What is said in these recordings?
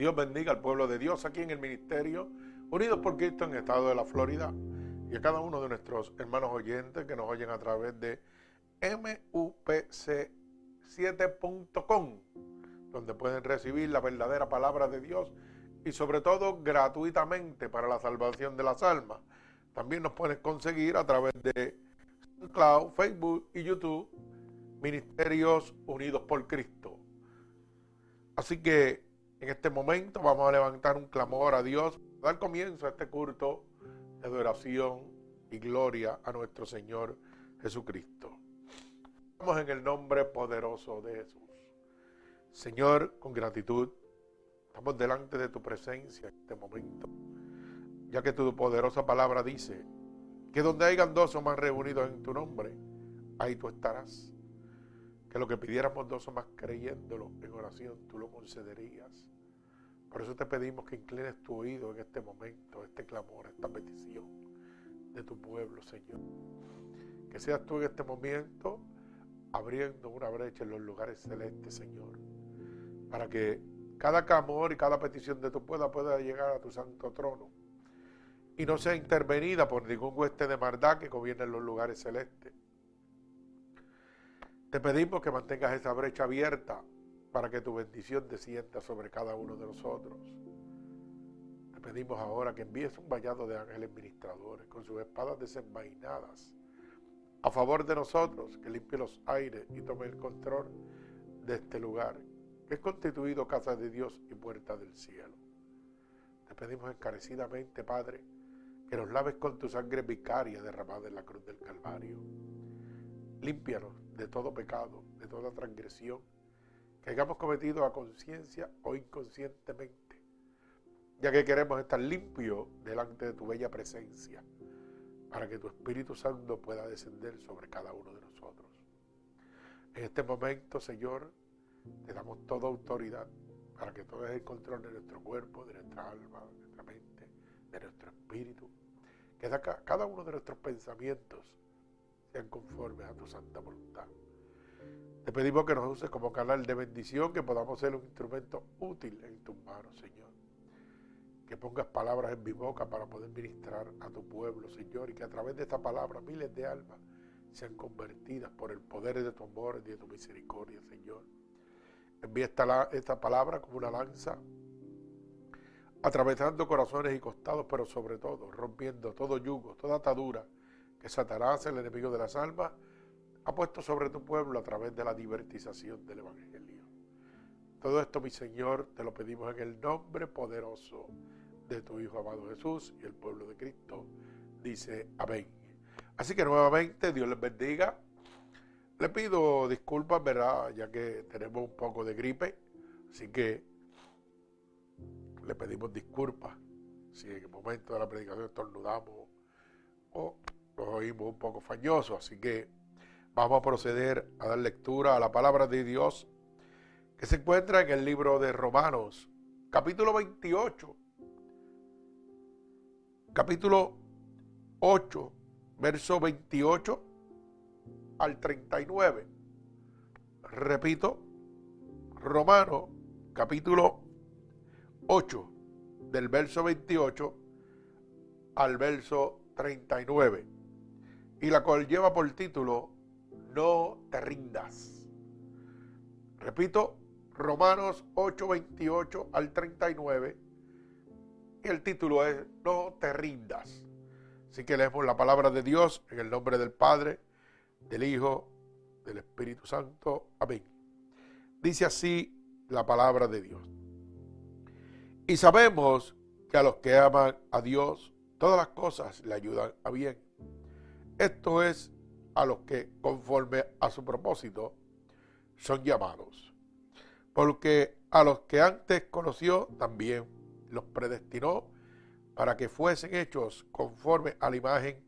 Dios bendiga al pueblo de Dios aquí en el ministerio, unidos por Cristo en el estado de la Florida, y a cada uno de nuestros hermanos oyentes que nos oyen a través de mupc7.com, donde pueden recibir la verdadera palabra de Dios y sobre todo gratuitamente para la salvación de las almas. También nos pueden conseguir a través de SoundCloud, Facebook y YouTube, Ministerios Unidos por Cristo. Así que en este momento vamos a levantar un clamor a Dios, dar comienzo a este culto de adoración y gloria a nuestro Señor Jesucristo. Vamos en el nombre poderoso de Jesús. Señor, con gratitud, estamos delante de tu presencia en este momento, ya que tu poderosa palabra dice que donde hayan dos o más reunidos en tu nombre, ahí tú estarás. Que lo que pidiéramos dos o más creyéndolo en oración, tú lo concederías. Por eso te pedimos que inclines tu oído en este momento, este clamor, esta petición de tu pueblo, Señor. Que seas tú en este momento abriendo una brecha en los lugares celestes, Señor. Para que cada clamor y cada petición de tu pueblo pueda llegar a tu santo trono. Y no sea intervenida por ningún hueste de maldad que gobierne los lugares celestes. Te pedimos que mantengas esa brecha abierta para que tu bendición descienda sobre cada uno de nosotros. Te pedimos ahora que envíes un vallado de ángeles ministradores con sus espadas desenvainadas a favor de nosotros, que limpie los aires y tome el control de este lugar, que es constituido casa de Dios y puerta del cielo. Te pedimos encarecidamente, Padre, que nos laves con tu sangre vicaria derramada en la cruz del Calvario. Límpianos de todo pecado, de toda transgresión que hayamos cometido a conciencia o inconscientemente, ya que queremos estar limpios delante de tu bella presencia, para que tu Espíritu Santo pueda descender sobre cada uno de nosotros. En este momento, Señor, te damos toda autoridad para que todo el control de nuestro cuerpo, de nuestra alma, de nuestra mente, de nuestro espíritu, que cada uno de nuestros pensamientos sean conformes a tu santa voluntad. Te pedimos que nos uses como canal de bendición, que podamos ser un instrumento útil en tus manos, Señor. Que pongas palabras en mi boca para poder ministrar a tu pueblo, Señor, y que a través de esta palabra miles de almas sean convertidas por el poder de tu amor y de tu misericordia, Señor. Envía esta, esta palabra como una lanza, atravesando corazones y costados, pero sobre todo rompiendo todo yugo, toda atadura que Satanás, el enemigo de las almas, ha puesto sobre tu pueblo a través de la divertización del Evangelio. Todo esto, mi Señor, te lo pedimos en el nombre poderoso de tu Hijo amado Jesús y el pueblo de Cristo. Dice amén. Así que nuevamente Dios les bendiga. Le pido disculpas, ¿verdad? Ya que tenemos un poco de gripe. Así que le pedimos disculpas si en el momento de la predicación estornudamos o oímos un poco fañosos. Así que Vamos a proceder a dar lectura a la palabra de Dios que se encuentra en el libro de Romanos, capítulo 28, capítulo 8, verso 28 al 39. Repito, Romanos, capítulo 8, del verso 28 al verso 39. Y la cual lleva por título no te rindas. Repito, Romanos 8, 28 al 39. Y el título es No te rindas. Así que leemos la palabra de Dios en el nombre del Padre, del Hijo, del Espíritu Santo. Amén. Dice así la palabra de Dios. Y sabemos que a los que aman a Dios, todas las cosas le ayudan a bien. Esto es a los que, conforme a su propósito, son llamados. Porque a los que antes conoció, también los predestinó para que fuesen hechos conforme a la imagen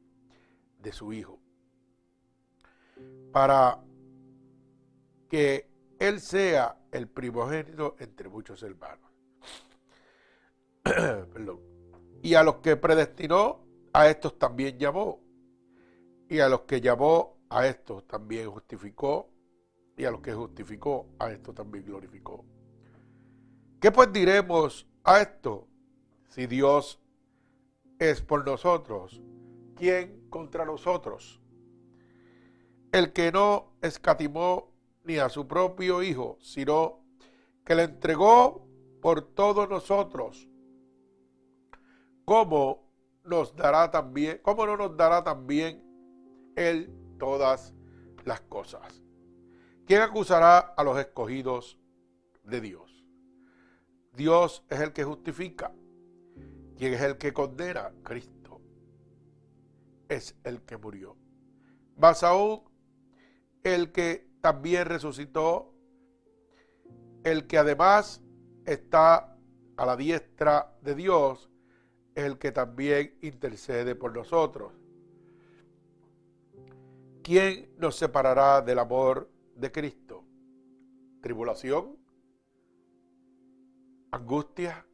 de su Hijo. Para que Él sea el primogénito entre muchos hermanos. Perdón. Y a los que predestinó, a estos también llamó. Y a los que llamó, a estos también justificó. Y a los que justificó, a estos también glorificó. ¿Qué pues diremos a esto? Si Dios es por nosotros, ¿quién contra nosotros? El que no escatimó ni a su propio Hijo, sino que le entregó por todos nosotros, ¿cómo nos dará también, cómo no nos dará también Él todas las cosas? ¿Quién acusará a los escogidos de Dios? Dios es el que justifica. ¿Quién es el que condena? Cristo. Es el que murió. Más aún, el que también resucitó, el que además está a la diestra de Dios, el que también intercede por nosotros. ¿Quién nos separará del amor de Cristo? ¿Tribulación? ¿Angustia?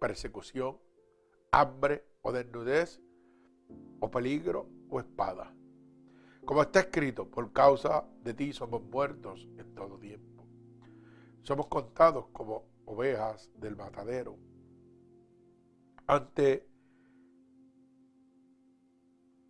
¿Persecución? ¿Hambre o desnudez? ¿O peligro o espada? Como está escrito, por causa de ti somos muertos en todo tiempo. Somos contados como ovejas del matadero. Ante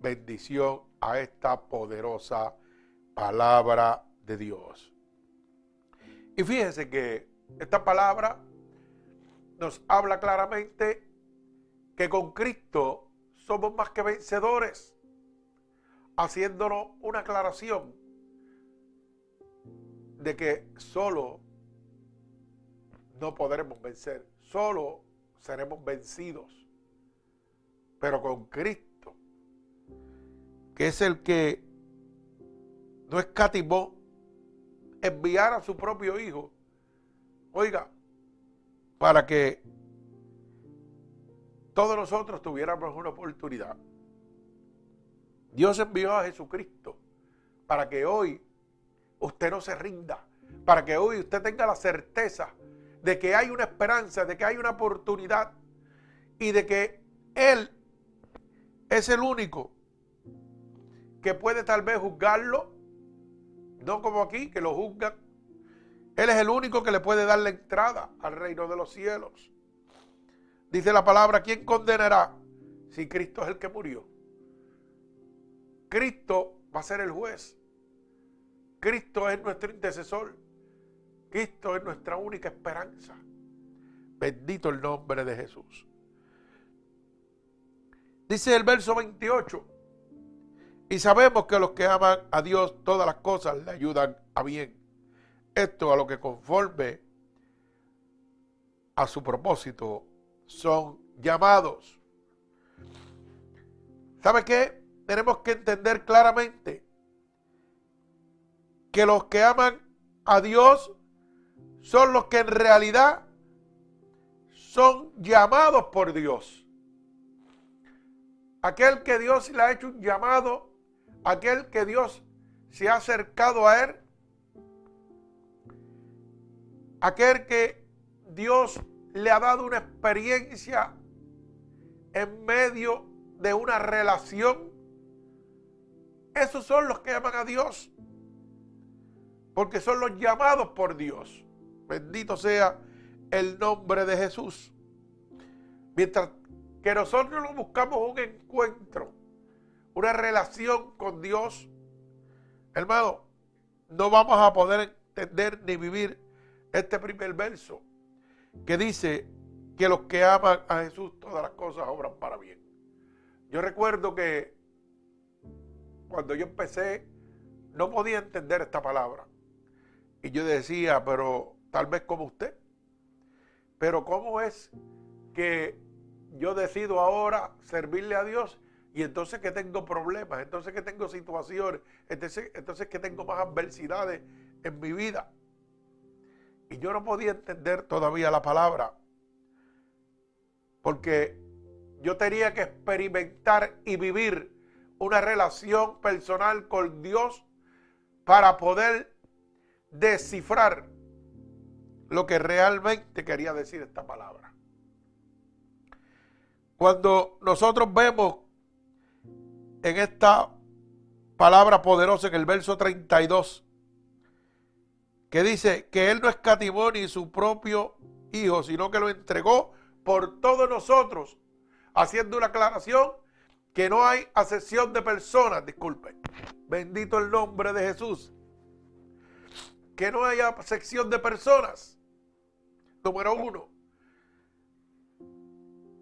bendición a esta poderosa palabra de Dios. Y fíjense que esta palabra nos habla claramente que con Cristo somos más que vencedores, haciéndonos una aclaración de que solo no podremos vencer, solo seremos vencidos. Pero con Cristo, que es el que no escatimó enviar a su propio Hijo, oiga, para que todos nosotros tuviéramos una oportunidad. Dios envió a Jesucristo para que hoy usted no se rinda, para que hoy usted tenga la certeza de que hay una esperanza, de que hay una oportunidad y de que Él es el único que puede tal vez juzgarlo, no como aquí, que lo juzgan. Él es el único que le puede dar la entrada al reino de los cielos. Dice la palabra, ¿quién condenará si Cristo es el que murió? Cristo va a ser el juez. Cristo es nuestro intercesor. Cristo es nuestra única esperanza. Bendito el nombre de Jesús. Dice el verso 28. Y sabemos que los que aman a Dios todas las cosas le ayudan a bien. Esto a lo que conforme a su propósito son llamados. ¿Sabe qué? Tenemos que entender claramente que los que aman a Dios son los que en realidad son llamados por Dios. Aquel que Dios le ha hecho un llamado, aquel que Dios se ha acercado a él, aquel que Dios le ha dado una experiencia en medio de una relación. Esos son los que aman a Dios. Porque son los llamados por Dios. Bendito sea el nombre de Jesús. Mientras que nosotros no buscamos un encuentro, una relación con Dios, hermano, no vamos a poder entender ni vivir este primer verso que dice que los que aman a Jesús todas las cosas obran para bien. Yo recuerdo que cuando yo empecé no podía entender esta palabra. Y yo decía, pero tal vez como usted. Pero ¿cómo es que yo decido ahora servirle a Dios y entonces que tengo problemas, entonces que tengo situaciones, entonces, entonces que tengo más adversidades en mi vida. Y yo no podía entender todavía la palabra, porque yo tenía que experimentar y vivir una relación personal con Dios para poder descifrar lo que realmente quería decir esta palabra. Cuando nosotros vemos en esta palabra poderosa en el verso 32, que dice que Él no escatimó ni su propio Hijo, sino que lo entregó por todos nosotros, haciendo una aclaración que no hay acepción de personas, disculpen. Bendito el nombre de Jesús. Que no haya acepción de personas. Número uno.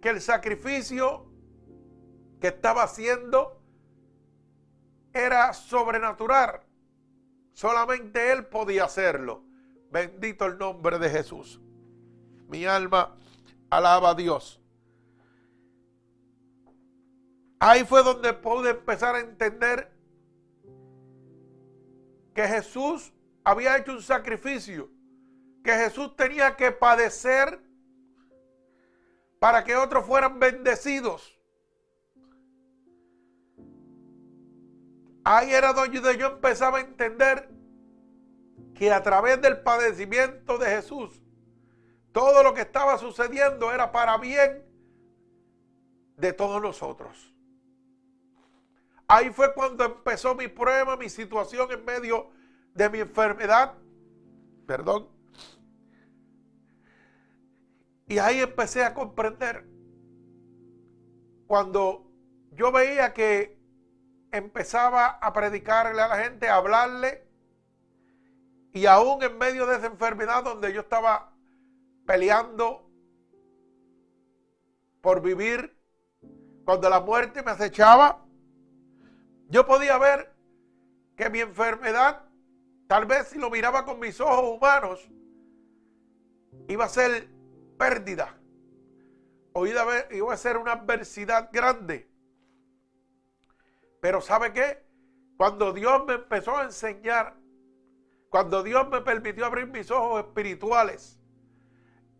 Que el sacrificio que estaba haciendo era sobrenatural. Solamente Él podía hacerlo. Bendito el nombre de Jesús. Mi alma alaba a Dios. Ahí fue donde pude empezar a entender que Jesús había hecho un sacrificio, que Jesús tenía que padecer para que otros fueran bendecidos. Ahí era donde yo empezaba a entender que a través del padecimiento de Jesús, todo lo que estaba sucediendo era para bien de todos nosotros. Ahí fue cuando empezó mi prueba, mi situación en medio de mi enfermedad. Perdón. Y ahí empecé a comprender. Cuando yo veía que empezaba a predicarle a la gente, a hablarle, y aún en medio de esa enfermedad donde yo estaba peleando por vivir, cuando la muerte me acechaba, yo podía ver que mi enfermedad, tal vez si lo miraba con mis ojos humanos, iba a ser pérdida. O iba a ser una adversidad grande. Pero ¿sabe qué? Cuando Dios me empezó a enseñar, cuando Dios me permitió abrir mis ojos espirituales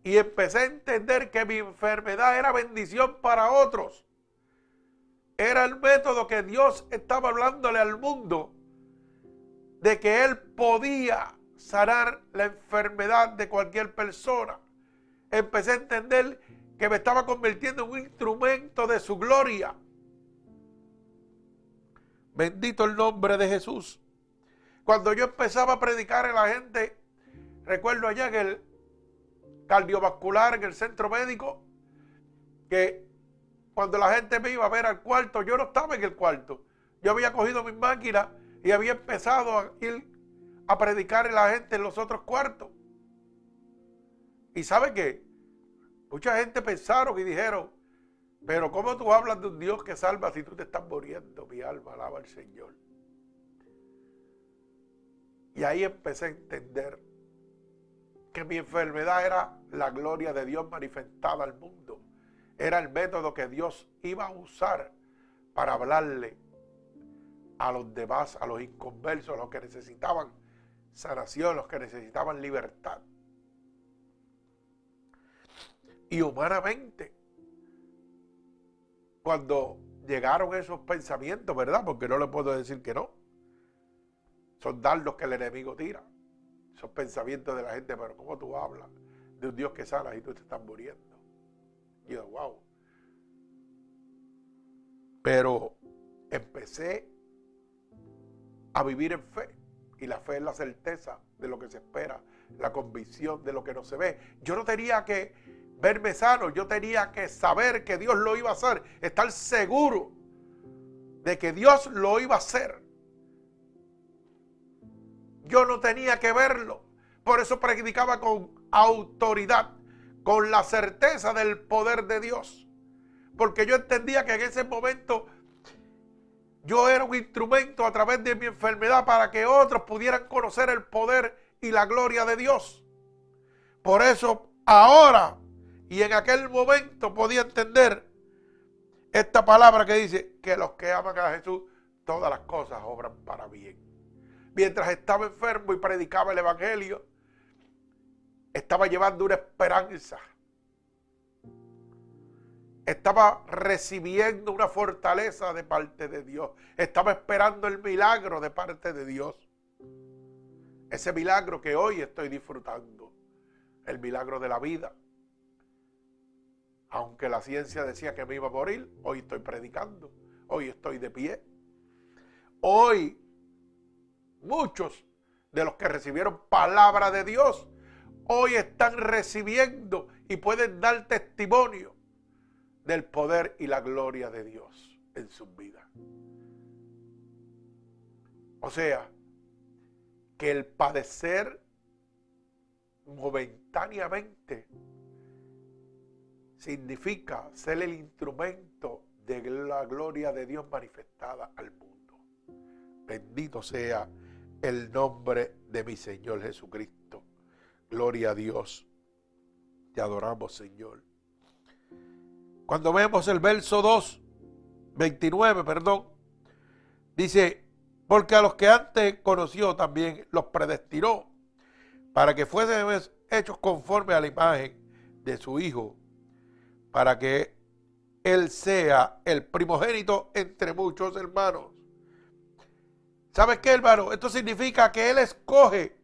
y empecé a entender que mi enfermedad era bendición para otros, era el método que Dios estaba hablándole al mundo de que Él podía sanar la enfermedad de cualquier persona. Empecé a entender que me estaba convirtiendo en un instrumento de su gloria. Bendito el nombre de Jesús. Cuando yo empezaba a predicar a la gente, recuerdo allá en el cardiovascular, en el centro médico, que cuando la gente me iba a ver al cuarto, yo no estaba en el cuarto. Yo había cogido mi máquina y había empezado a ir a predicar a la gente en los otros cuartos. ¿Y sabe qué? Mucha gente pensaron y dijeron, pero ¿cómo tú hablas de un Dios que salva si tú te estás muriendo? Mi alma alaba al Señor. Y ahí empecé a entender que mi enfermedad era la gloria de Dios manifestada al mundo era el método que Dios iba a usar para hablarle a los demás, a los inconversos, a los que necesitaban sanación, los que necesitaban libertad. Y humanamente, cuando llegaron esos pensamientos, ¿verdad? Porque no le puedo decir que no. Son dardos que el enemigo tira. Esos pensamientos de la gente, pero ¿cómo tú hablas de un Dios que sana y tú te estás muriendo? Y yo, wow. Pero empecé a vivir en fe. Y la fe es la certeza de lo que se espera, la convicción de lo que no se ve. Yo no tenía que verme sano, yo tenía que saber que Dios lo iba a hacer, estar seguro de que Dios lo iba a hacer. Yo no tenía que verlo. Por eso predicaba con autoridad con la certeza del poder de Dios. Porque yo entendía que en ese momento yo era un instrumento a través de mi enfermedad para que otros pudieran conocer el poder y la gloria de Dios. Por eso ahora y en aquel momento podía entender esta palabra que dice que los que aman a Jesús, todas las cosas obran para bien. Mientras estaba enfermo y predicaba el Evangelio, estaba llevando una esperanza. Estaba recibiendo una fortaleza de parte de Dios. Estaba esperando el milagro de parte de Dios. Ese milagro que hoy estoy disfrutando. El milagro de la vida. Aunque la ciencia decía que me iba a morir, hoy estoy predicando. Hoy estoy de pie. Hoy muchos de los que recibieron palabra de Dios hoy están recibiendo y pueden dar testimonio del poder y la gloria de Dios en sus vidas. O sea, que el padecer momentáneamente significa ser el instrumento de la gloria de Dios manifestada al mundo. Bendito sea el nombre de mi Señor Jesucristo. Gloria a Dios. Te adoramos, Señor. Cuando vemos el verso 2, 29, perdón, dice, porque a los que antes conoció también los predestinó para que fuesen hechos conforme a la imagen de su Hijo, para que Él sea el primogénito entre muchos hermanos. ¿Sabes qué, hermano? Esto significa que Él escoge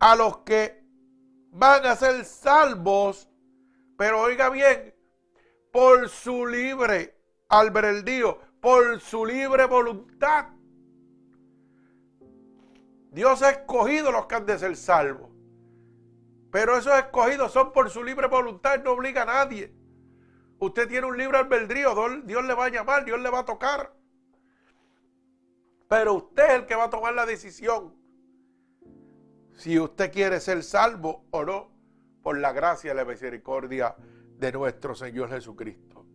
a los que van a ser salvos, pero oiga bien, por su libre albedrío, por su libre voluntad. Dios ha escogido los que han de ser salvos. Pero esos escogidos son por su libre voluntad, no obliga a nadie. Usted tiene un libre albedrío, Dios le va a llamar, Dios le va a tocar. Pero usted es el que va a tomar la decisión si usted quiere ser salvo o no, por la gracia y la misericordia de nuestro Señor Jesucristo.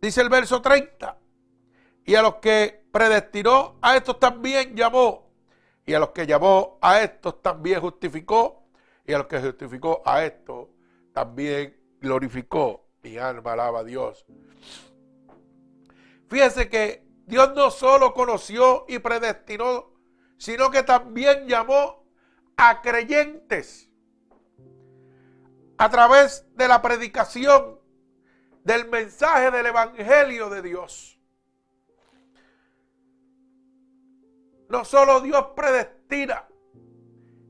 Dice el verso 30, y a los que predestinó, a estos también llamó, y a los que llamó, a estos también justificó, y a los que justificó, a estos también glorificó. Mi alma alaba a Dios. Fíjese que Dios no solo conoció y predestinó sino que también llamó a creyentes a través de la predicación del mensaje del Evangelio de Dios. No solo Dios predestina,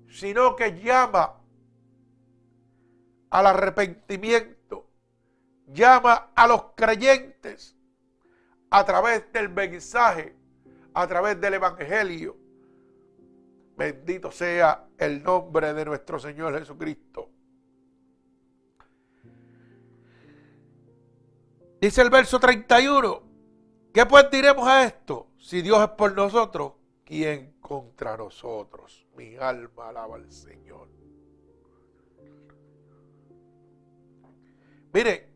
sino que llama al arrepentimiento, llama a los creyentes a través del mensaje, a través del Evangelio Bendito sea el nombre de nuestro Señor Jesucristo. Dice el verso 31. ¿Qué pues diremos a esto? Si Dios es por nosotros, ¿quién contra nosotros? Mi alma alaba al Señor. Mire,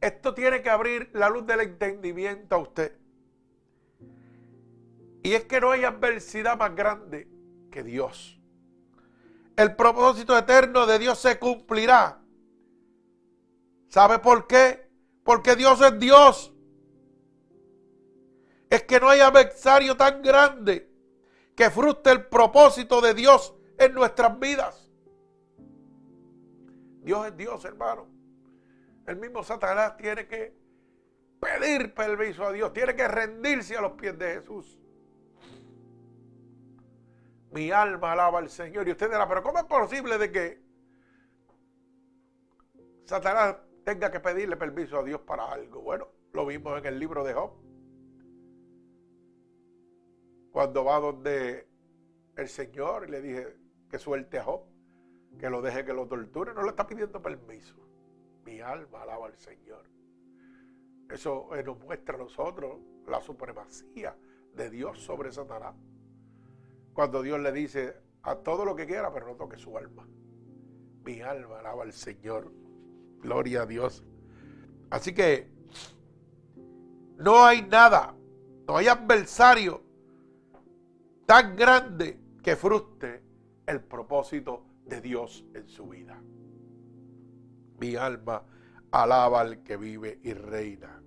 esto tiene que abrir la luz del entendimiento a usted. Y es que no hay adversidad más grande que Dios. El propósito eterno de Dios se cumplirá. ¿Sabe por qué? Porque Dios es Dios. Es que no hay adversario tan grande que frustre el propósito de Dios en nuestras vidas. Dios es Dios, hermano. El mismo Satanás tiene que pedir permiso a Dios, tiene que rendirse a los pies de Jesús. Mi alma alaba al Señor. Y usted dirá, pero ¿cómo es posible de que Satanás tenga que pedirle permiso a Dios para algo? Bueno, lo vimos en el libro de Job. Cuando va donde el Señor y le dije que suelte a Job, que lo deje que lo torture, no le está pidiendo permiso. Mi alma alaba al Señor. Eso nos muestra a nosotros la supremacía de Dios sobre Satanás. Cuando Dios le dice a todo lo que quiera, pero no toque su alma. Mi alma alaba al Señor. Gloria a Dios. Así que no hay nada, no hay adversario tan grande que frustre el propósito de Dios en su vida. Mi alma alaba al que vive y reina.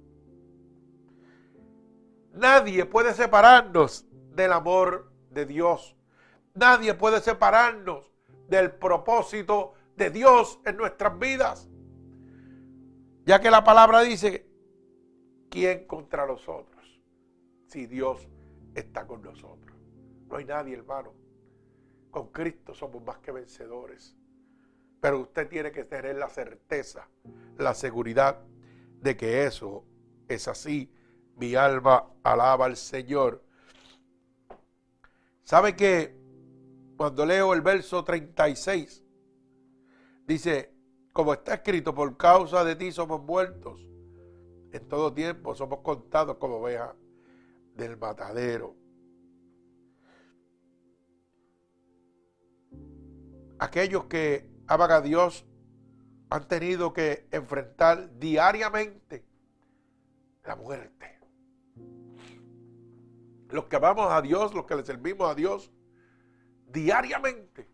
Nadie puede separarnos del amor de Dios. Nadie puede separarnos del propósito de Dios en nuestras vidas. Ya que la palabra dice, ¿quién contra nosotros? Si Dios está con nosotros. No hay nadie, hermano. Con Cristo somos más que vencedores. Pero usted tiene que tener la certeza, la seguridad de que eso es así. Mi alma alaba al Señor. ¿Sabe que cuando leo el verso 36, dice, como está escrito, por causa de ti somos muertos. En todo tiempo somos contados como ovejas del matadero. Aquellos que aman a Dios han tenido que enfrentar diariamente la muerte. Los que amamos a Dios, los que le servimos a Dios, diariamente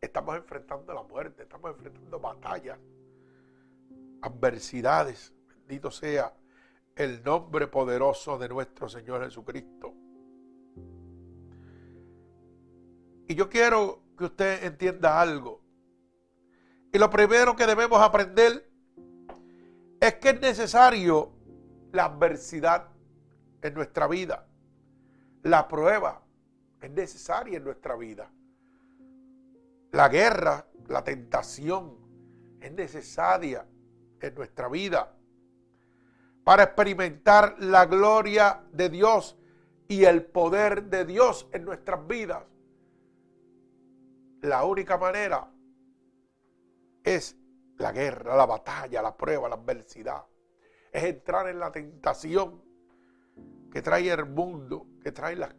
estamos enfrentando la muerte, estamos enfrentando batallas, adversidades. Bendito sea el nombre poderoso de nuestro Señor Jesucristo. Y yo quiero que usted entienda algo. Y lo primero que debemos aprender es que es necesario la adversidad en nuestra vida. La prueba es necesaria en nuestra vida. La guerra, la tentación es necesaria en nuestra vida para experimentar la gloria de Dios y el poder de Dios en nuestras vidas. La única manera es la guerra, la batalla, la prueba, la adversidad. Es entrar en la tentación que trae el mundo, que trae las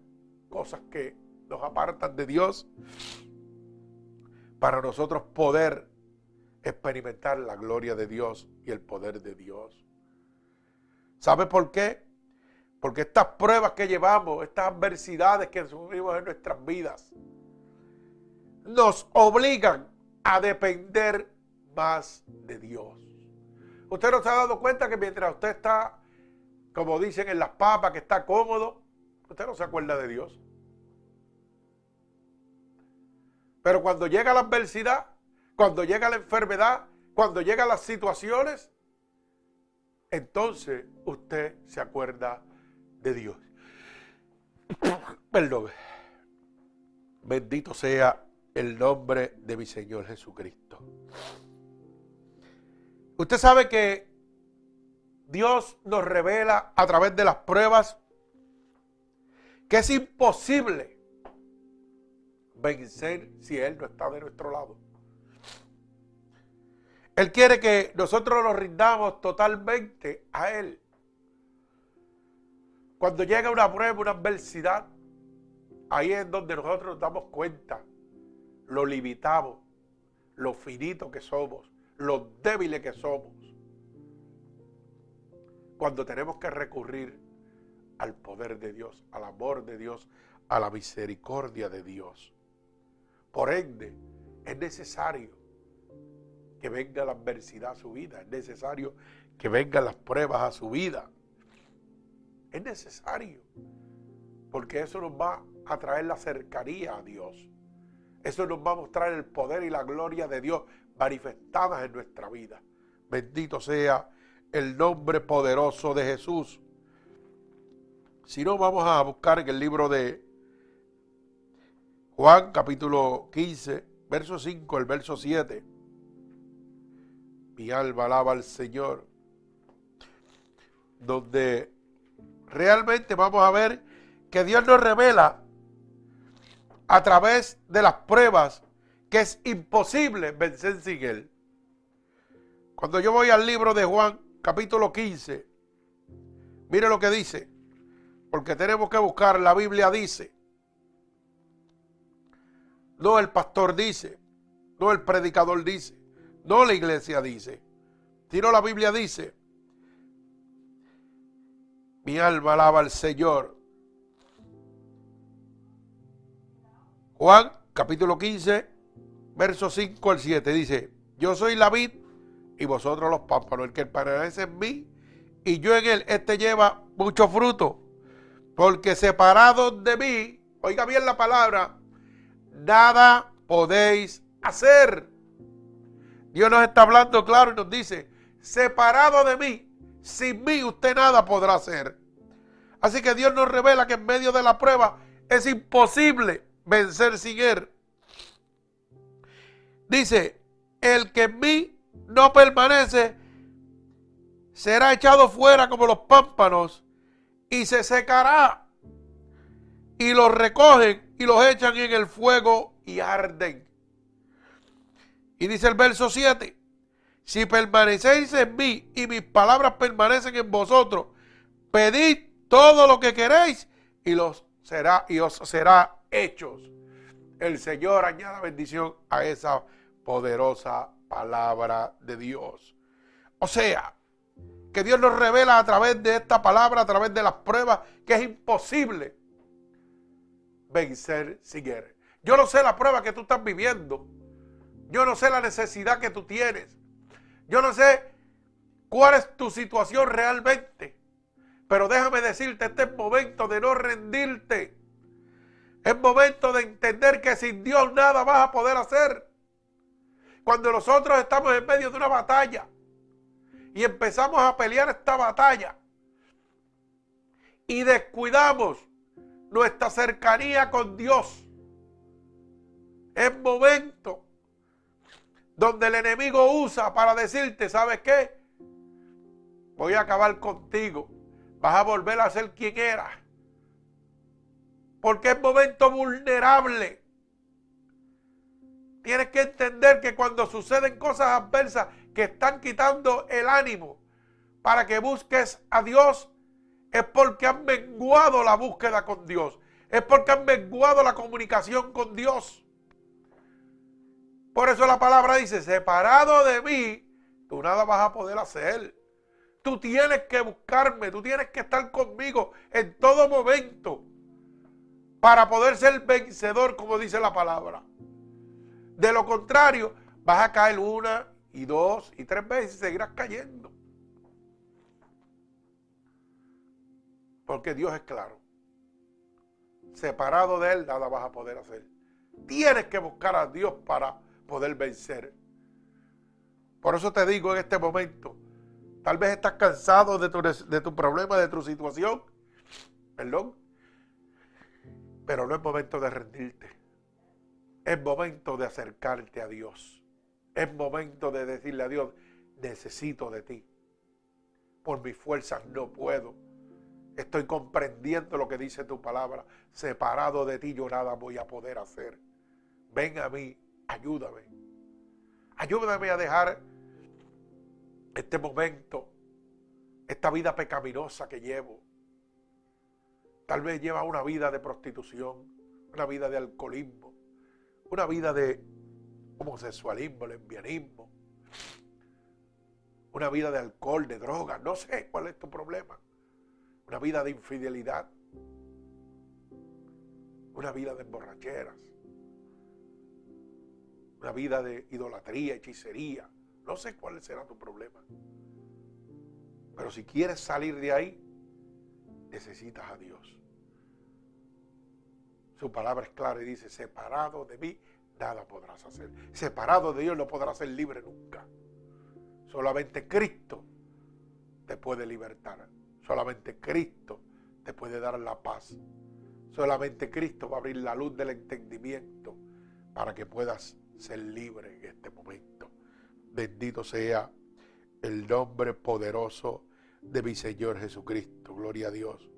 cosas que nos apartan de Dios, para nosotros poder experimentar la gloria de Dios y el poder de Dios. ¿Sabe por qué? Porque estas pruebas que llevamos, estas adversidades que sufrimos en nuestras vidas, nos obligan a depender más de Dios. Usted no se ha dado cuenta que mientras usted está, como dicen en las papas, que está cómodo, usted no se acuerda de Dios. Pero cuando llega la adversidad, cuando llega la enfermedad, cuando llegan las situaciones, entonces usted se acuerda de Dios. Perdón. Bendito sea el nombre de mi Señor Jesucristo. Usted sabe que Dios nos revela a través de las pruebas que es imposible vencer si Él no está de nuestro lado. Él quiere que nosotros nos rindamos totalmente a Él. Cuando llega una prueba, una adversidad, ahí es donde nosotros nos damos cuenta lo limitamos, lo finito que somos, lo débiles que somos. Cuando tenemos que recurrir al poder de Dios, al amor de Dios, a la misericordia de Dios. Por ende, es necesario que venga la adversidad a su vida, es necesario que vengan las pruebas a su vida. Es necesario, porque eso nos va a traer la cercanía a Dios. Eso nos va a mostrar el poder y la gloria de Dios manifestadas en nuestra vida. Bendito sea el nombre poderoso de Jesús. Si no, vamos a buscar en el libro de Juan capítulo 15, verso 5, el verso 7. Mi alma alaba al Señor. Donde realmente vamos a ver que Dios nos revela a través de las pruebas que es imposible vencer sin Él. Cuando yo voy al libro de Juan, capítulo 15, mire lo que dice, porque tenemos que buscar, la Biblia dice, no el pastor dice, no el predicador dice, no la iglesia dice, sino la Biblia dice, mi alma alaba al Señor Juan capítulo 15, verso 5 al 7 dice, yo soy la vid y vosotros los pámpanos. El que permanece en mí y yo en él, este lleva mucho fruto. Porque separados de mí, oiga bien la palabra, nada podéis hacer. Dios nos está hablando claro y nos dice, separado de mí, sin mí usted nada podrá hacer. Así que Dios nos revela que en medio de la prueba es imposible vencer sin Él. Dice, el que en mí no permanece será echado fuera como los pámpanos y se secará. Y los recogen y los echan en el fuego y arden. Y dice el verso 7, si permanecéis en mí y mis palabras permanecen en vosotros, pedid todo lo que queréis y, los será, y os será hechos. El Señor añada bendición a esa poderosa palabra de Dios. O sea, que Dios nos revela a través de esta palabra, a través de las pruebas, que es imposible vencer sin Él. Yo no sé la prueba que tú estás viviendo. Yo no sé la necesidad que tú tienes. Yo no sé cuál es tu situación realmente. Pero déjame decirte, este es momento de no rendirte. Es momento de entender que sin Dios nada vas a poder hacer. Cuando nosotros estamos en medio de una batalla y empezamos a pelear esta batalla y descuidamos nuestra cercanía con Dios, es momento donde el enemigo usa para decirte, ¿sabes qué? Voy a acabar contigo. Vas a volver a ser quien eras. Porque es momento vulnerable. Tienes que entender que cuando suceden cosas adversas que están quitando el ánimo para que busques a Dios, es porque han menguado la búsqueda con Dios. Es porque han menguado la comunicación con Dios. Por eso la palabra dice, separado de mí, tú nada vas a poder hacer. Tú tienes que buscarme, tú tienes que estar conmigo en todo momento para poder ser vencedor, como dice la palabra. De lo contrario, vas a caer una y dos y tres veces y seguirás cayendo. Porque Dios es claro. Separado de Él, nada vas a poder hacer. Tienes que buscar a Dios para poder vencer. Por eso te digo en este momento, tal vez estás cansado de tu, de tu problema, de tu situación, perdón, pero no es momento de rendirte. Es momento de acercarte a Dios. Es momento de decirle a Dios, necesito de ti. Por mis fuerzas no puedo. Estoy comprendiendo lo que dice tu palabra. Separado de ti yo nada voy a poder hacer. Ven a mí ayúdame. Ayúdame a dejar este momento, esta vida pecaminosa que llevo. Tal vez lleva una vida de prostitución, una vida de alcoholismo, una vida de homosexualismo, lesbianismo, una vida de alcohol, de droga, no sé cuál es tu problema. Una vida de infidelidad, una vida de emborracheras, una vida de idolatría, hechicería. No sé cuál será tu problema. Pero si quieres salir de ahí, necesitas a Dios. Su palabra es clara y dice, separado de mí, nada podrás hacer. Separado de Dios no podrás ser libre nunca. Solamente Cristo te puede libertar. Solamente Cristo te puede dar la paz. Solamente Cristo va a abrir la luz del entendimiento para que puedas ser libre en este momento. Bendito sea el nombre poderoso de mi Señor Jesucristo. Gloria a Dios.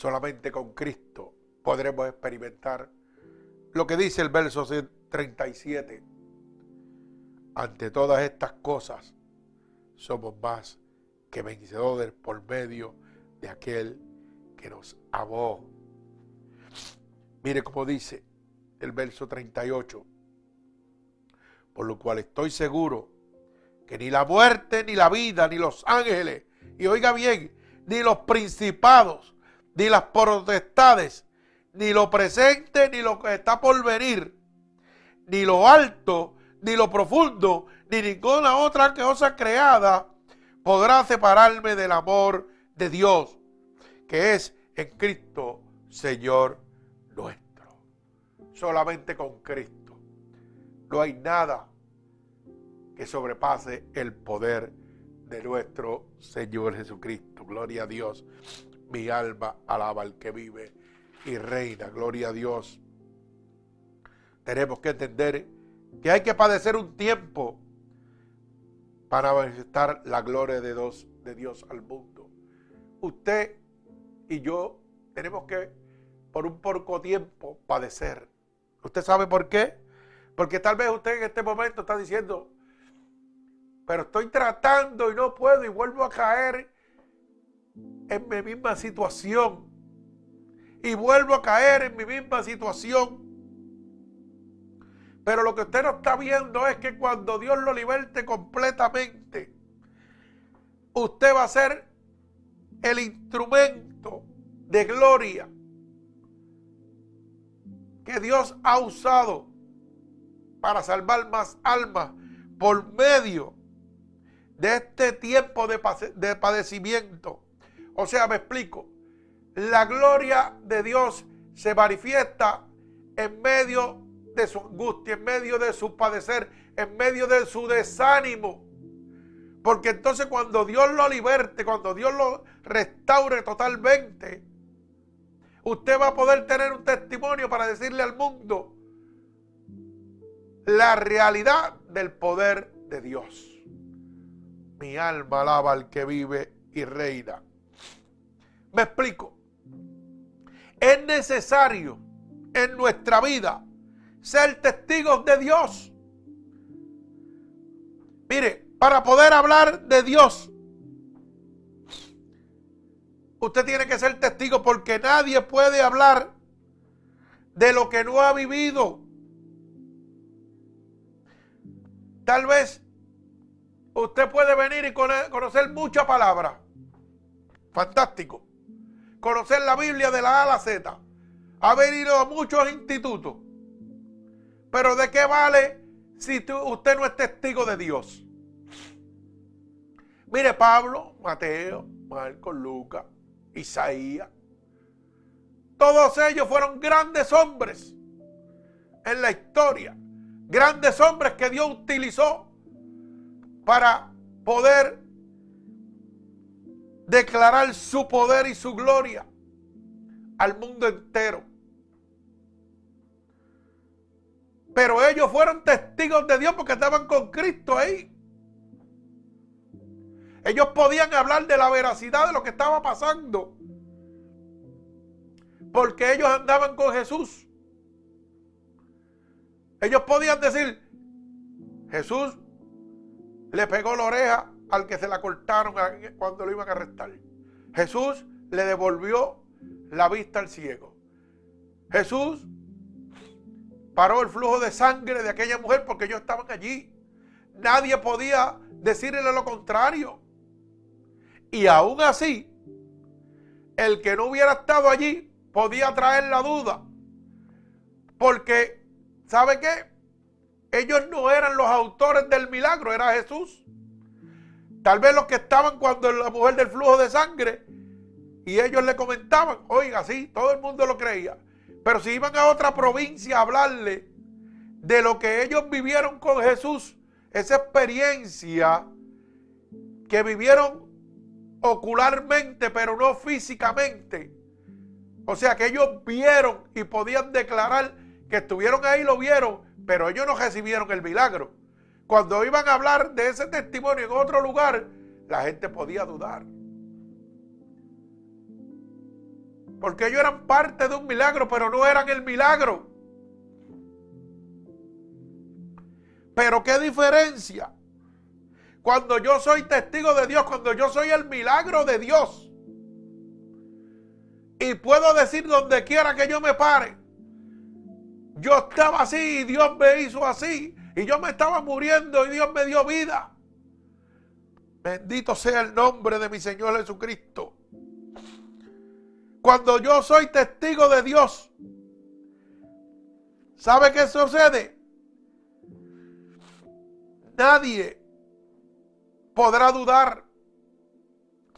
Solamente con Cristo podremos experimentar lo que dice el verso 37. Ante todas estas cosas somos más que vencedores por medio de aquel que nos amó. Mire cómo dice, el verso 38. Por lo cual estoy seguro que ni la muerte, ni la vida, ni los ángeles, y oiga bien, ni los principados, ni las potestades, ni lo presente, ni lo que está por venir, ni lo alto, ni lo profundo, ni ninguna otra cosa creada podrá separarme del amor de Dios, que es en Cristo, Señor nuestro. Solamente con Cristo. No hay nada que sobrepase el poder de nuestro Señor Jesucristo. Gloria a Dios. Mi alma alaba al que vive y reina. Gloria a Dios. Tenemos que entender que hay que padecer un tiempo para manifestar la gloria de Dios, de Dios al mundo. Usted y yo tenemos que por un poco tiempo padecer. ¿Usted sabe por qué? Porque tal vez usted en este momento está diciendo, pero estoy tratando y no puedo y vuelvo a caer en mi misma situación. Y vuelvo a caer en mi misma situación. Pero lo que usted no está viendo es que cuando Dios lo liberte completamente, usted va a ser el instrumento de gloria que Dios ha usado para salvar más almas por medio de este tiempo de, padecimiento. O sea, me explico. La gloria de Dios se manifiesta en medio de su angustia, en medio de su padecer, en medio de su desánimo. Porque entonces cuando Dios lo liberte, cuando Dios lo restaure totalmente, usted va a poder tener un testimonio para decirle al mundo la realidad del poder de Dios. Mi alma alaba al que vive y reina. Me explico. Es necesario en nuestra vida ser testigos de Dios. Mire, para poder hablar de Dios, usted tiene que ser testigo porque nadie puede hablar de lo que no ha vivido. Tal vez Usted puede venir y conocer mucha palabra. Fantástico. Conocer la Biblia de la A a la Z. Ha venido a muchos institutos. Pero ¿de qué vale si usted no es testigo de Dios? Mire Pablo, Mateo, Marcos, Lucas, Isaías. Todos ellos fueron grandes hombres en la historia. Grandes hombres que Dios utilizó para poder declarar su poder y su gloria al mundo entero. Pero ellos fueron testigos de Dios porque estaban con Cristo ahí. Ellos podían hablar de la veracidad de lo que estaba pasando. Porque ellos andaban con Jesús. Ellos podían decir, Jesús le pegó la oreja al que se la cortaron cuando lo iban a arrestar. Jesús le devolvió la vista al ciego. Jesús paró el flujo de sangre de aquella mujer porque ellos estaban allí. Nadie podía decirle lo contrario. Y aún así, el que no hubiera estado allí podía traer la duda. Porque, ¿sabe qué? Ellos no eran los autores del milagro, era Jesús. Tal vez los que estaban cuando la mujer del flujo de sangre y ellos le comentaban, oiga, sí, todo el mundo lo creía. Pero si iban a otra provincia a hablarle de lo que ellos vivieron con Jesús, esa experiencia que vivieron ocularmente, pero no físicamente. O sea que ellos vieron y podían declarar que estuvieron ahí, lo vieron, pero ellos no recibieron el milagro. Cuando iban a hablar de ese testimonio en otro lugar, la gente podía dudar. Porque ellos eran parte de un milagro, pero no eran el milagro. Pero qué diferencia. Cuando yo soy testigo de Dios, cuando yo soy el milagro de Dios. Y puedo decir donde quiera que yo me pare. Yo estaba así y Dios me hizo así. Y yo me estaba muriendo y Dios me dio vida. Bendito sea el nombre de mi Señor Jesucristo. Cuando yo soy testigo de Dios, ¿sabe qué sucede? nadie podrá dudar.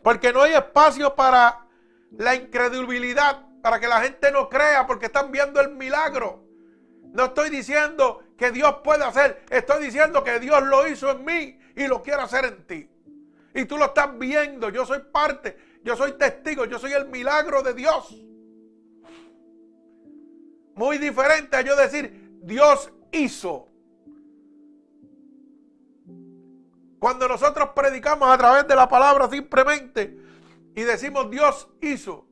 Porque no hay espacio para la incredulidad, para que la gente no crea, porque están viendo el milagro. No estoy diciendo que Dios puede hacer, estoy diciendo que Dios lo hizo en mí y lo quiere hacer en ti. Y tú lo estás viendo, yo soy parte, yo soy testigo, yo soy el milagro de Dios. Muy diferente a yo decir, Dios hizo. Cuando nosotros predicamos a través de la palabra simplemente y decimos Dios hizo,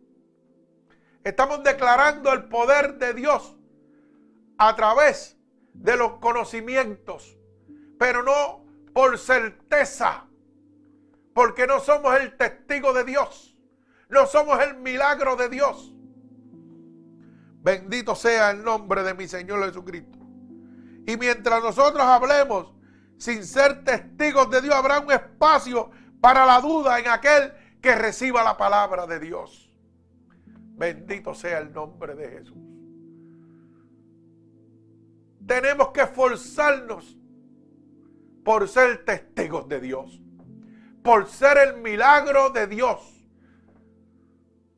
estamos declarando el poder de Dios a través de los conocimientos, pero no por certeza, porque no somos el testigo de Dios, no somos el milagro de Dios. Bendito sea el nombre de mi Señor Jesucristo. Y mientras nosotros hablemos sin ser testigos de Dios, habrá un espacio para la duda en aquel que reciba la palabra de Dios. Bendito sea el nombre de Jesús. Tenemos que esforzarnos por ser testigos de Dios, por ser el milagro de Dios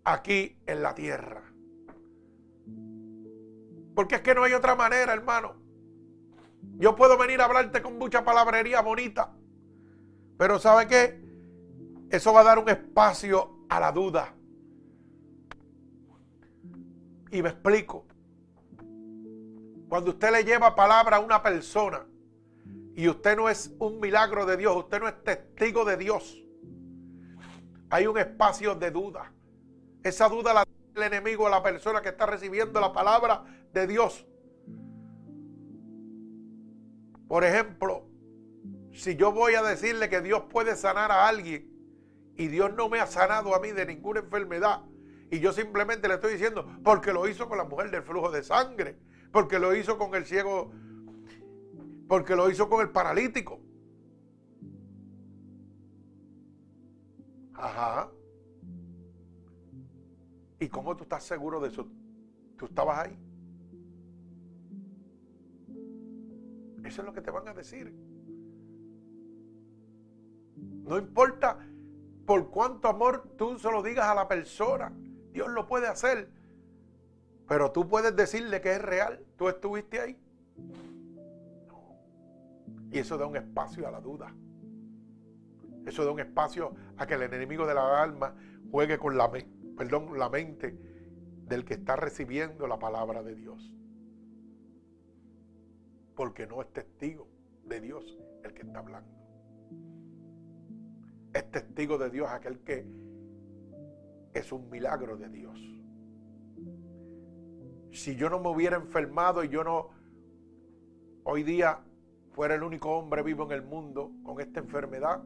aquí en la tierra. Porque es que no hay otra manera, hermano. Yo puedo venir a hablarte con mucha palabrería bonita, pero ¿sabe qué? Eso va a dar un espacio a la duda. Y me explico. Cuando usted le lleva palabra a una persona y usted no es un milagro de Dios, usted no es testigo de Dios, hay un espacio de duda. Esa duda la el enemigo a la persona que está recibiendo la palabra de Dios. Por ejemplo, si yo voy a decirle que Dios puede sanar a alguien y Dios no me ha sanado a mí de ninguna enfermedad y yo simplemente le estoy diciendo porque lo hizo con la mujer del flujo de sangre, porque lo hizo con el ciego, porque lo hizo con el paralítico. Ajá. ¿Y cómo tú estás seguro de eso? ¿Tú estabas ahí? Eso es lo que te van a decir. No importa por cuánto amor tú se lo digas a la persona. Dios lo puede hacer. Pero tú puedes decirle que es real. Tú estuviste ahí. Y eso da un espacio a la duda. Eso da un espacio a que el enemigo de la alma juegue con la perdón, la mente del que está recibiendo la palabra de Dios. Porque no es testigo de Dios el que está hablando. Es testigo de Dios aquel que es un milagro de Dios. Si yo no me hubiera enfermado y yo no hoy día fuera el único hombre vivo en el mundo con esta enfermedad,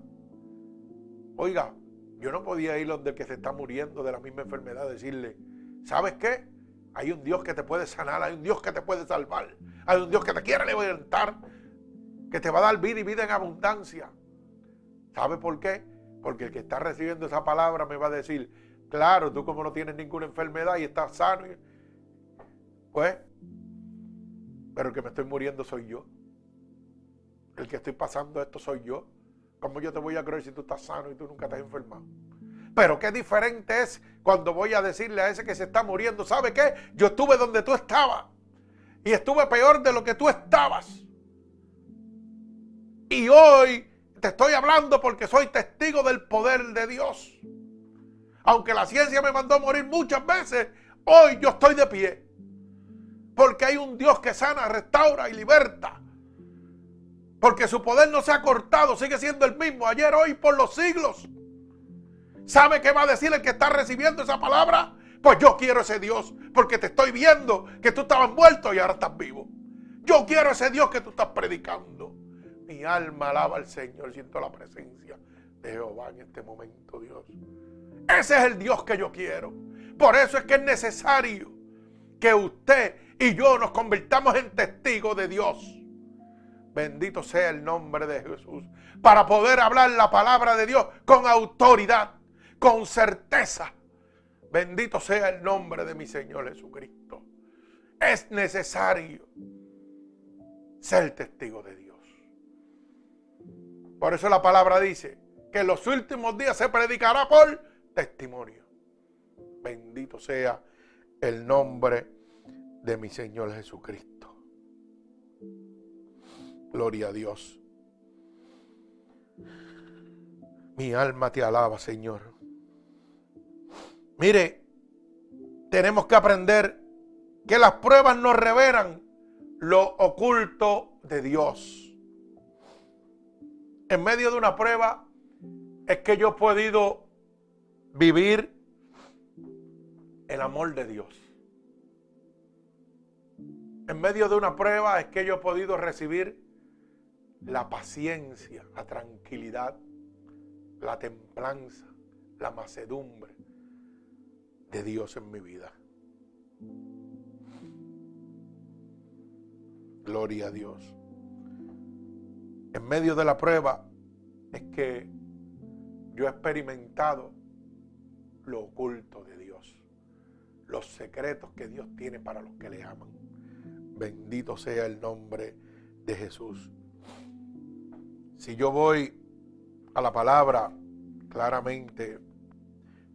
oiga, yo no podía ir donde el que se está muriendo de la misma enfermedad, decirle, ¿sabes qué? Hay un Dios que te puede sanar, hay un Dios que te puede salvar, hay un Dios que te quiere levantar, que te va a dar vida y vida en abundancia. ¿Sabe por qué? Porque el que está recibiendo esa palabra me va a decir, claro, tú como no tienes ninguna enfermedad y estás sano, pues, pero el que me estoy muriendo soy yo. El que estoy pasando esto soy yo. ¿Cómo yo te voy a creer si tú estás sano y tú nunca has enfermado? Pero qué diferente es cuando voy a decirle a ese que se está muriendo, ¿sabe qué? Yo estuve donde tú estabas y estuve peor de lo que tú estabas. Y hoy te estoy hablando porque soy testigo del poder de Dios. Aunque la ciencia me mandó a morir muchas veces, hoy yo estoy de pie. Porque hay un Dios que sana, restaura y liberta. Porque su poder no se ha cortado, sigue siendo el mismo, ayer, hoy, por los siglos. ¿Sabe qué va a decir el que está recibiendo esa palabra? Pues yo quiero ese Dios, porque te estoy viendo que tú estabas muerto y ahora estás vivo. Yo quiero ese Dios que tú estás predicando. Mi alma alaba al Señor, siento la presencia de Jehová en este momento, Dios. Ese es el Dios que yo quiero. Por eso es que es necesario que usted y yo nos convirtamos en testigos de Dios. Bendito sea el nombre de Jesús. Para poder hablar la palabra de Dios con autoridad, con certeza. Bendito sea el nombre de mi Señor Jesucristo. Es necesario ser testigo de Dios. Por eso la palabra dice que en los últimos días se predicará por testimonio. Bendito sea el nombre de mi Señor Jesucristo. Gloria a Dios. Mi alma te alaba, Señor. Mire, tenemos que aprender que las pruebas nos revelan lo oculto de Dios. En medio de una prueba es que yo he podido vivir el amor de Dios. En medio de una prueba es que yo he podido recibir la paciencia, la tranquilidad, la templanza, la macedumbre de Dios en mi vida. Gloria a Dios. En medio de la prueba es que yo he experimentado lo oculto de Dios, los secretos que Dios tiene para los que le aman. Bendito sea el nombre de Jesús. Si yo voy a la palabra claramente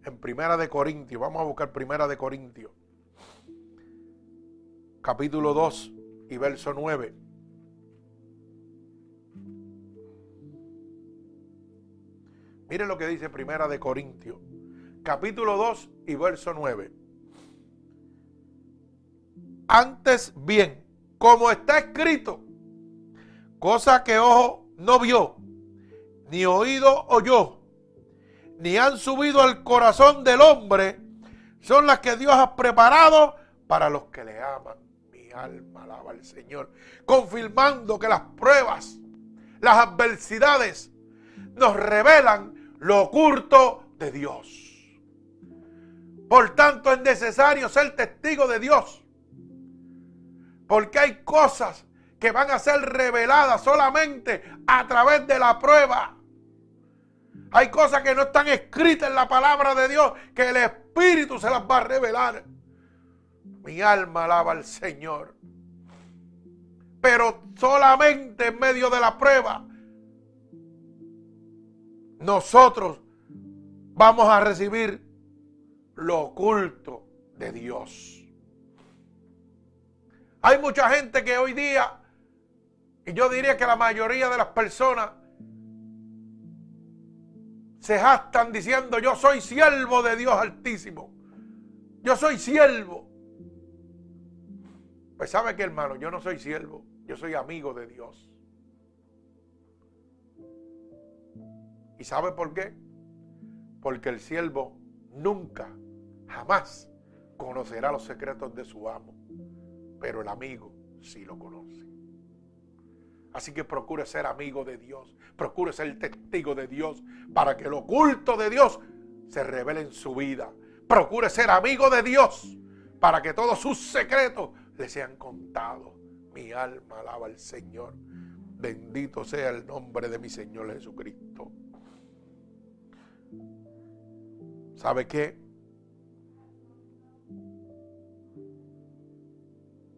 en Primera de Corintios, vamos a buscar Primera de Corintios, capítulo 2 y verso 9. Mire lo que dice Primera de Corintios, capítulo 2 y verso 9. Antes bien, como está escrito, cosa que ojo no vio, ni oído oyó, ni han subido al corazón del hombre, son las que Dios ha preparado para los que le aman. Mi alma alaba al Señor, confirmando que las pruebas, las adversidades nos revelan lo oculto de Dios. Por tanto, es necesario ser testigo de Dios. Porque hay cosas que van a ser reveladas solamente a través de la prueba. Hay cosas que no están escritas en la palabra de Dios, que el Espíritu se las va a revelar. Mi alma alaba al Señor. Pero solamente en medio de la prueba, nosotros vamos a recibir lo oculto de Dios. Hay mucha gente que hoy día, y yo diría que la mayoría de las personas, se jactan diciendo, yo soy siervo de Dios altísimo. Yo soy siervo. Pues sabe que hermano, yo no soy siervo, yo soy amigo de Dios. ¿Y sabe por qué? Porque el siervo nunca, jamás conocerá los secretos de su amo, pero el amigo sí lo conoce. Así que procure ser amigo de Dios, procure ser testigo de Dios para que lo oculto de Dios se revele en su vida. Procure ser amigo de Dios para que todos sus secretos le sean contados. Mi alma alaba al Señor. Bendito sea el nombre de mi Señor Jesucristo. ¿Sabe qué?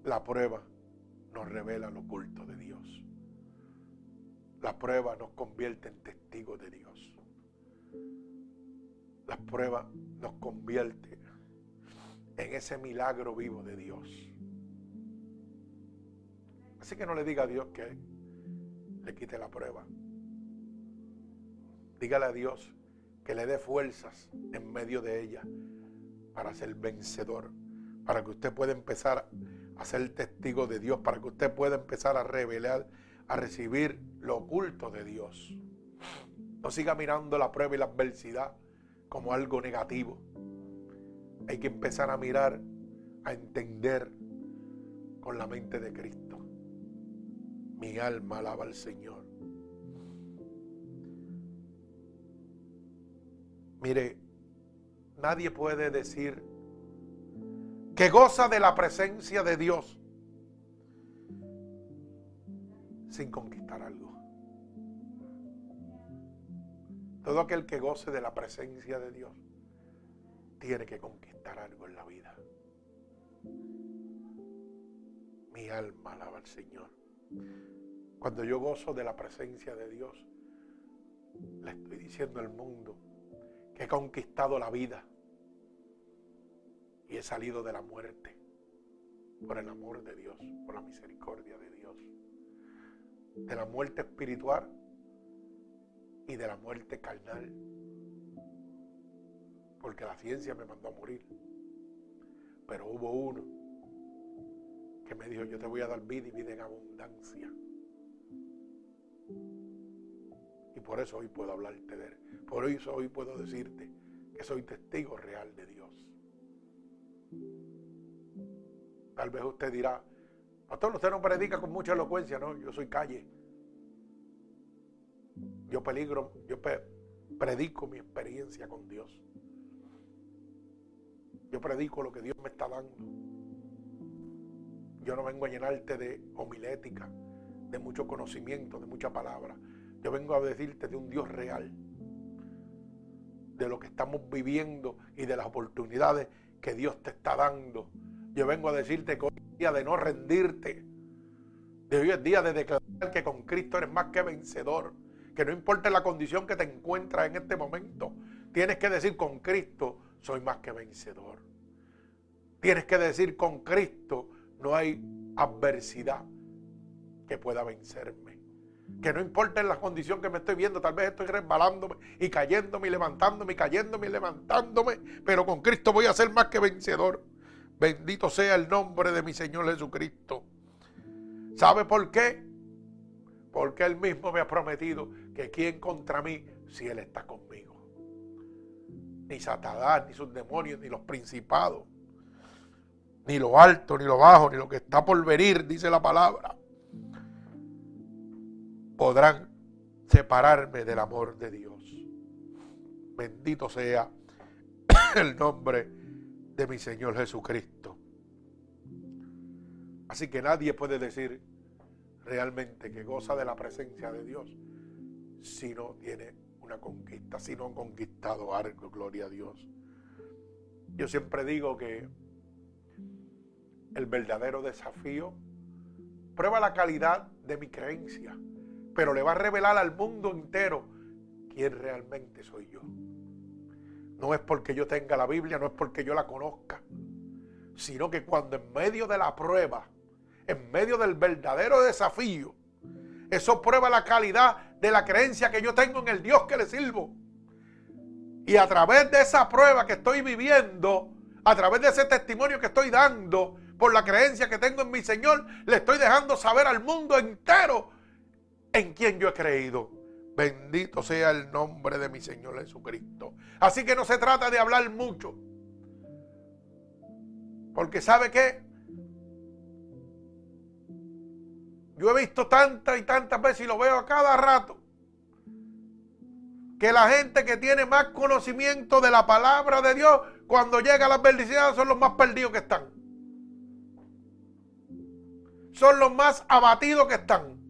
La prueba nos revela lo oculto de Dios. La prueba nos convierte en testigos de Dios. La prueba nos convierte en ese milagro vivo de Dios. Así que no le diga a Dios que le quite la prueba. Dígale a Dios que le dé fuerzas en medio de ella para ser vencedor, para que usted pueda empezar a ser testigo de Dios, para que usted pueda empezar a revelar a recibir lo oculto de Dios. No siga mirando la prueba y la adversidad como algo negativo. Hay que empezar a mirar, a entender con la mente de Cristo. Mi alma alaba al Señor. Mire, nadie puede decir que goza de la presencia de Dios sin conquistar algo. Todo aquel que goce de la presencia de Dios tiene que conquistar algo en la vida. Mi alma alaba al Señor. Cuando yo gozo de la presencia de Dios, le estoy diciendo al mundo que he conquistado la vida y he salido de la muerte por el amor de Dios, por la misericordia de Dios. De la muerte espiritual y de la muerte carnal. Porque la ciencia me mandó a morir. Pero hubo uno que me dijo, yo te voy a dar vida y vida en abundancia. Y por eso hoy puedo hablarte de él. Por eso hoy puedo decirte que soy testigo real de Dios. Tal vez usted dirá, pastor, usted no predica con mucha elocuencia, no, yo soy calle. Yo peligro, yo predico mi experiencia con Dios. Yo predico lo que Dios me está dando. Yo no vengo a llenarte de homilética, de mucho conocimiento, de mucha palabra. Yo vengo a decirte de un Dios real, de lo que estamos viviendo y de las oportunidades que Dios te está dando. Yo vengo a decirte que hoy es día de no rendirte. De hoy es día de declarar que con Cristo eres más que vencedor. Que no importa la condición que te encuentras en este momento, tienes que decir con Cristo soy más que vencedor. Tienes que decir con Cristo no hay adversidad que pueda vencerme. Que no importa en la condición que me estoy viendo, tal vez estoy resbalándome y cayéndome y levantándome y cayéndome y levantándome, pero con Cristo voy a ser más que vencedor. Bendito sea el nombre de mi Señor Jesucristo. ¿Sabe por qué? Porque Él mismo me ha prometido que quien contra mí, si Él está conmigo. Ni Satanás, ni sus demonios, ni los principados, ni lo alto, ni lo bajo, ni lo que está por venir, dice la palabra, podrán separarme del amor de Dios. Bendito sea el nombre de mi Señor Jesucristo. Así que nadie puede decir realmente que goza de la presencia de Dios si no tiene una conquista, si no ha conquistado algo, gloria a Dios. Yo siempre digo que el verdadero desafío prueba la calidad de mi creencia, pero le va a revelar al mundo entero quién realmente soy yo. No es porque yo tenga la Biblia, no es porque yo la conozca, sino que cuando en medio de la prueba, en medio del verdadero desafío, eso prueba la calidad de la creencia que yo tengo en el Dios que le sirvo. Y a través de esa prueba que estoy viviendo, a través de ese testimonio que estoy dando, por la creencia que tengo en mi Señor, le estoy dejando saber al mundo entero en quien yo he creído. Bendito sea el nombre de mi Señor Jesucristo. Así que no se trata de hablar mucho. Porque sabe qué? Yo he visto tantas y tantas veces y lo veo a cada rato. Que la gente que tiene más conocimiento de la palabra de Dios, cuando llega a las bendiciones, son los más perdidos que están. Son los más abatidos que están.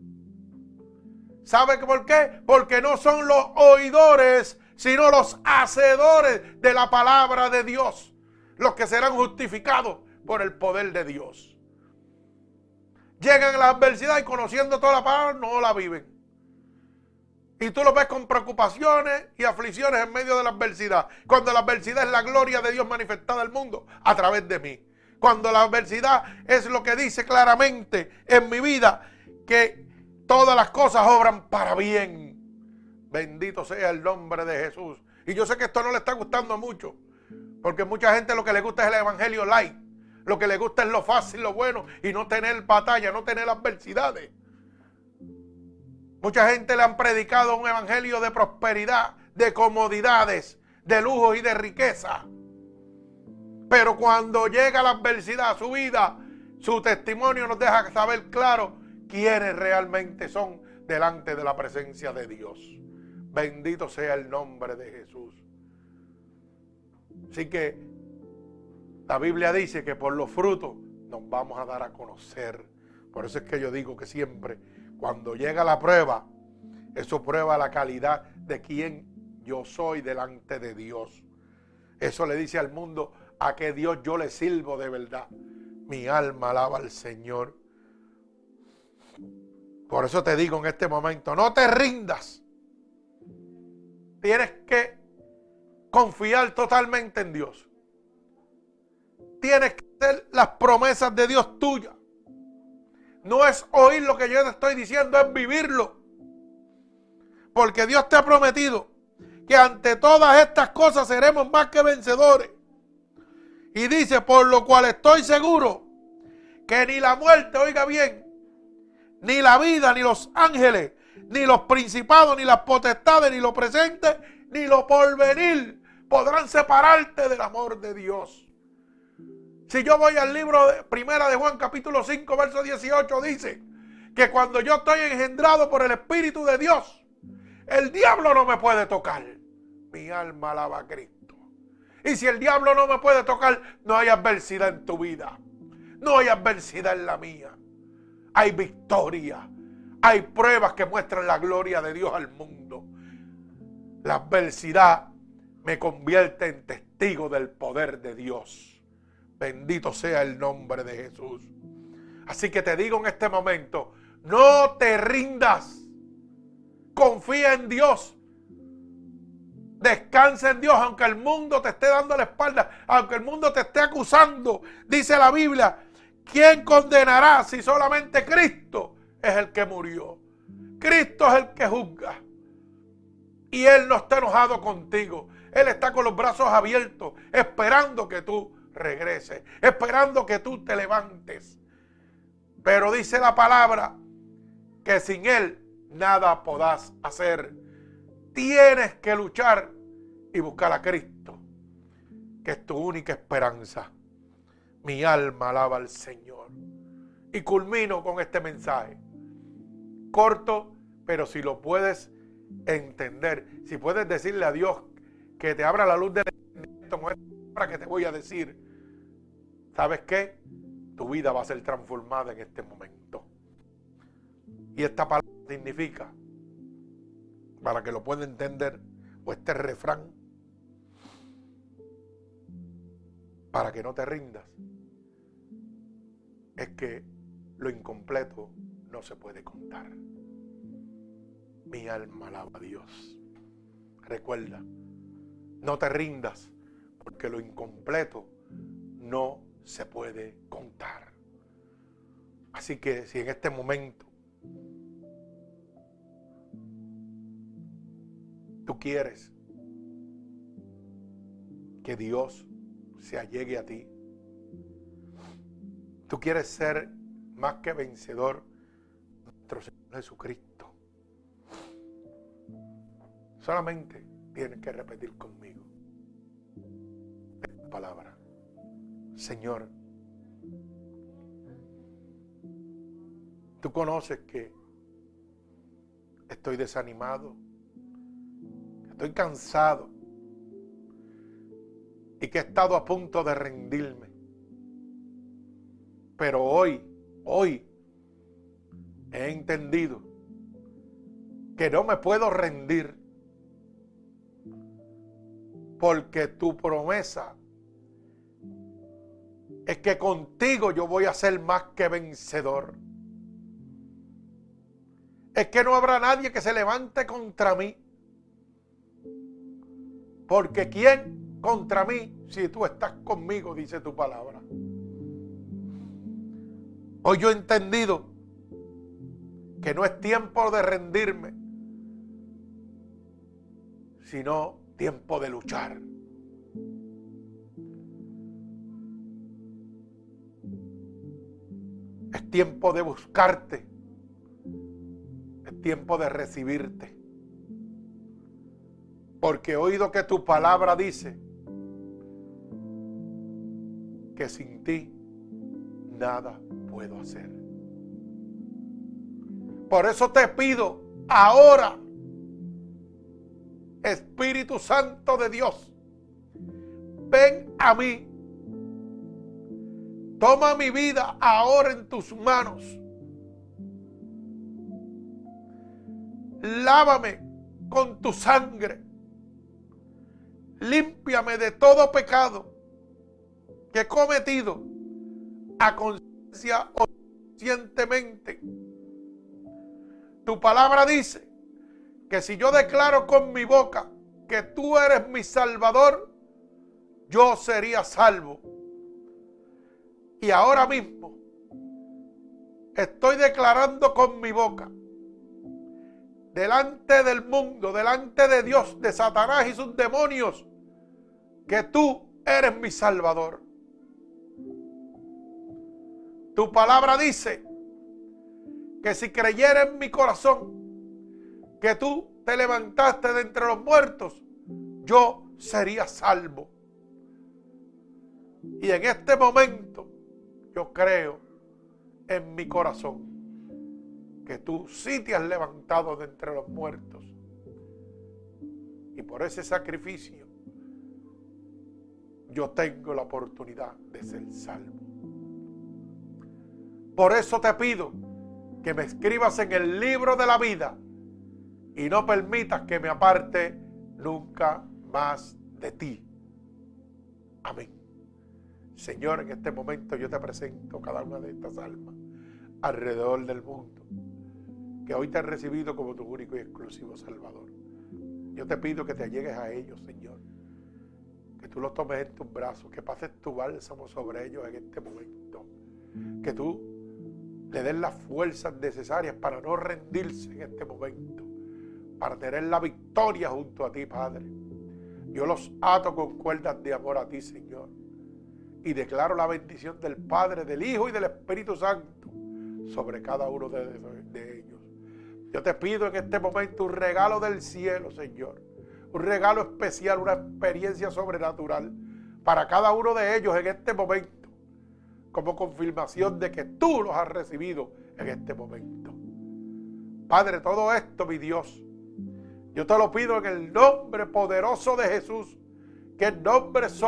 ¿Sabe por qué? Porque no son los oidores, sino los hacedores de la palabra de Dios. Los que serán justificados por el poder de Dios llegan a la adversidad y conociendo toda la palabra no la viven. Y tú lo ves con preocupaciones y aflicciones en medio de la adversidad. Cuando la adversidad es la gloria de Dios manifestada al mundo a través de mí. Cuando la adversidad es lo que dice claramente en mi vida que todas las cosas obran para bien. Bendito sea el nombre de Jesús. Y yo sé que esto no le está gustando mucho. Porque mucha gente lo que le gusta es el evangelio light. Lo que le gusta es lo fácil, lo bueno y no tener batalla, no tener adversidades. Mucha gente le han predicado un evangelio de prosperidad, de comodidades, de lujo y de riqueza. Pero cuando llega la adversidad a su vida, su testimonio nos deja saber claro quiénes realmente son delante de la presencia de Dios. Bendito sea el nombre de Jesús. Así que la Biblia dice que por los frutos nos vamos a dar a conocer. Por eso es que yo digo que siempre, cuando llega la prueba, eso prueba la calidad de quien yo soy delante de Dios. Eso le dice al mundo a que Dios yo le sirvo de verdad. Mi alma alaba al Señor. Por eso te digo en este momento, no te rindas. tienes que confiar totalmente en Dios. Tienes que hacer las promesas de Dios tuyas. No es oír lo que yo te estoy diciendo, es vivirlo. Porque Dios te ha prometido que ante todas estas cosas seremos más que vencedores. Y dice, por lo cual estoy seguro que ni la muerte, oiga bien, ni la vida, ni los ángeles, ni los principados, ni las potestades, ni lo presente, ni lo porvenir podrán separarte del amor de Dios. Si yo voy al libro de Primera de Juan capítulo 5 verso 18 dice que cuando yo estoy engendrado por el Espíritu de Dios, el diablo no me puede tocar. Mi alma alaba a Cristo. Y si el diablo no me puede tocar, no hay adversidad en tu vida. No hay adversidad en la mía. Hay victoria. Hay pruebas que muestran la gloria de Dios al mundo. La adversidad me convierte en testigo del poder de Dios. Bendito sea el nombre de Jesús. Así que te digo en este momento, no te rindas. Confía en Dios. Descansa en Dios, aunque el mundo te esté dando la espalda, aunque el mundo te esté acusando. Dice la Biblia, ¿quién condenará si solamente Cristo es el que murió? Cristo es el que juzga. Y Él no está enojado contigo. Él está con los brazos abiertos, esperando que tú regreses, esperando que tú te levantes. Pero dice la palabra que sin Él nada podás hacer. Tienes que luchar y buscar a Cristo, que es tu única esperanza. Mi alma alaba al Señor. Y culmino con este mensaje. Corto, pero si lo puedes entender, si puedes decirle a Dios que te abra la luz del entendimiento para que te voy a decir, ¿sabes qué? Tu vida va a ser transformada en este momento. Y esta palabra significa, para que lo pueda entender, o este refrán, para que no te rindas, es que lo incompleto no se puede contar. Mi alma alaba a Dios. Recuerda, no te rindas, porque lo incompleto no se puede contar. Así que si en este momento tú quieres que Dios se allegue a ti, tú quieres ser más que vencedor, nuestro Señor Jesucristo, solamente tienes que repetir conmigo esta palabra. Señor, tú conoces que estoy desanimado, estoy cansado y que he estado a punto de rendirme. Pero hoy, hoy, he entendido que no me puedo rendir porque tu promesa es que contigo yo voy a ser más que vencedor. Es que no habrá nadie que se levante contra mí. Porque ¿quién contra mí si tú estás conmigo? Dice tu palabra. Hoy yo he entendido que no es tiempo de rendirme, sino tiempo de luchar. Es tiempo de buscarte. Es tiempo de recibirte. Porque he oído que tu palabra dice que sin ti nada puedo hacer. Por eso te pido ahora Espíritu Santo de Dios, ven a mí. Toma mi vida ahora en tus manos. Lávame con tu sangre. Límpiame de todo pecado que he cometido a o conscientemente. Tu palabra dice que si yo declaro con mi boca que tú eres mi salvador, yo sería salvo. Y ahora mismo estoy declarando con mi boca, delante del mundo, delante de Dios, de Satanás y sus demonios, que tú eres mi salvador. Tu palabra dice que si creyera en mi corazón que tú te levantaste de entre los muertos, yo sería salvo. Y en este momento yo creo en mi corazón que tú sí te has levantado de entre los muertos. Y por ese sacrificio yo tengo la oportunidad de ser salvo. Por eso te pido que me escribas en el libro de la vida y no permitas que me aparte nunca más de ti. Amén. Señor, en este momento yo te presento cada una de estas almas alrededor del mundo que hoy te han recibido como tu único y exclusivo Salvador. Yo te pido que te llegues a ellos, Señor. Que tú los tomes en tus brazos, que pases tu bálsamo sobre ellos en este momento. Que tú le des las fuerzas necesarias para no rendirse en este momento para tener la victoria junto a ti, Padre. Yo los ato con cuerdas de amor a ti, Señor. Y declaro la bendición del Padre, del Hijo y del Espíritu Santo sobre cada uno de, de ellos. Yo te pido en este momento un regalo del cielo, Señor. Un regalo especial, una experiencia sobrenatural para cada uno de ellos en este momento. Como confirmación de que tú los has recibido en este momento. Padre, todo esto, mi Dios, yo te lo pido en el nombre poderoso de Jesús, que el nombre